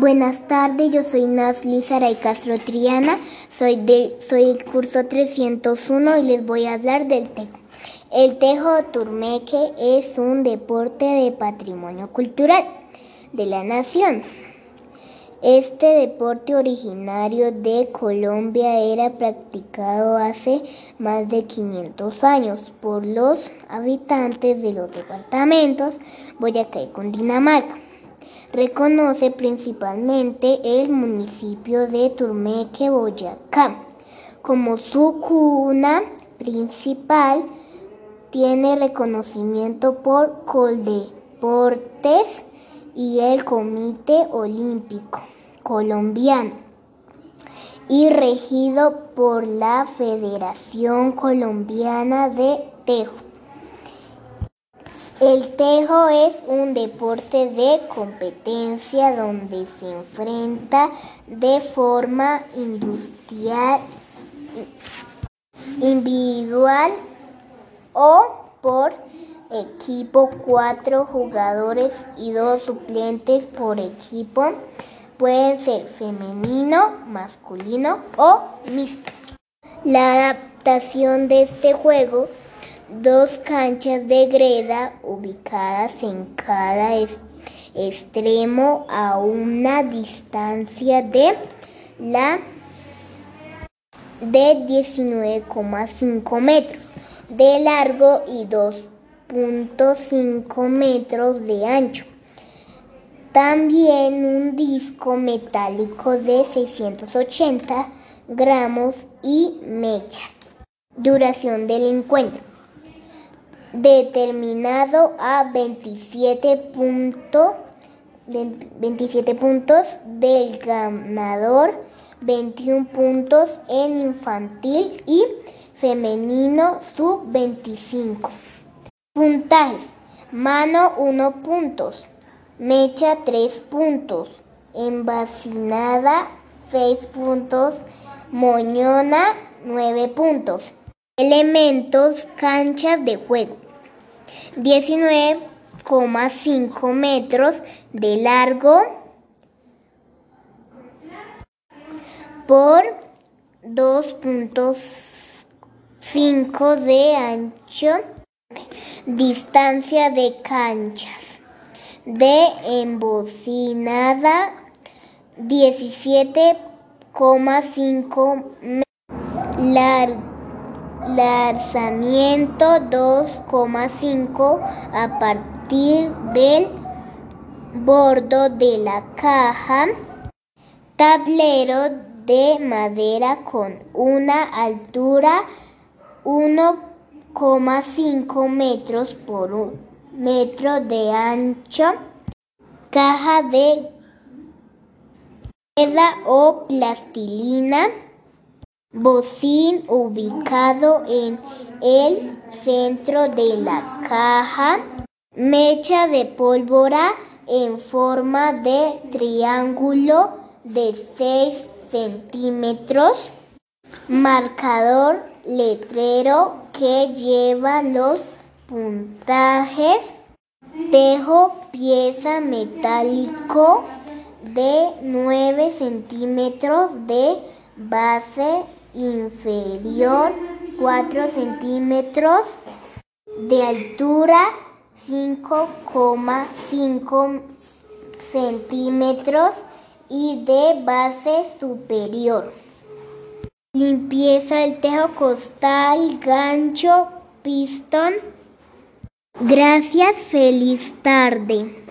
Buenas tardes, yo soy Nasli Saray Castro Triana, soy, de, soy el curso 301 y les voy a hablar del tejo. El tejo turmeque es un deporte de patrimonio cultural de la nación. Este deporte originario de Colombia era practicado hace más de 500 años por los habitantes de los departamentos Boyacá y Cundinamarca reconoce principalmente el municipio de Turmeque, Boyacá. Como su cuna principal, tiene reconocimiento por Coldeportes y el Comité Olímpico Colombiano y regido por la Federación Colombiana de Tejo. El tejo es un deporte de competencia donde se enfrenta de forma industrial, individual o por equipo cuatro jugadores y dos suplentes por equipo. Pueden ser femenino, masculino o mixto. La adaptación de este juego dos canchas de greda ubicadas en cada extremo a una distancia de la de 19,5 metros de largo y 2.5 metros de ancho. También un disco metálico de 680 gramos y mechas. Duración del encuentro determinado a 27, 27 puntos del ganador, 21 puntos en infantil y femenino sub 25. Puntajes. Mano 1 puntos. Mecha 3 puntos. Envacinada 6 puntos. Moñona 9 puntos. Elementos, canchas de juego. 19,5 metros de largo por 2.5 de ancho. Distancia de canchas de embocinada 17,5 metros largo lanzamiento 2,5 a partir del bordo de la caja, tablero de madera con una altura 1,5 metros por un metro de ancho, caja de seda o plastilina bocín ubicado en el centro de la caja, mecha de pólvora en forma de triángulo de 6 centímetros, marcador letrero que lleva los puntajes, tejo pieza metálico de 9 centímetros de base inferior 4 centímetros, de altura 5,5 centímetros y de base superior. Limpieza del tejo costal, gancho, pistón. Gracias, feliz tarde.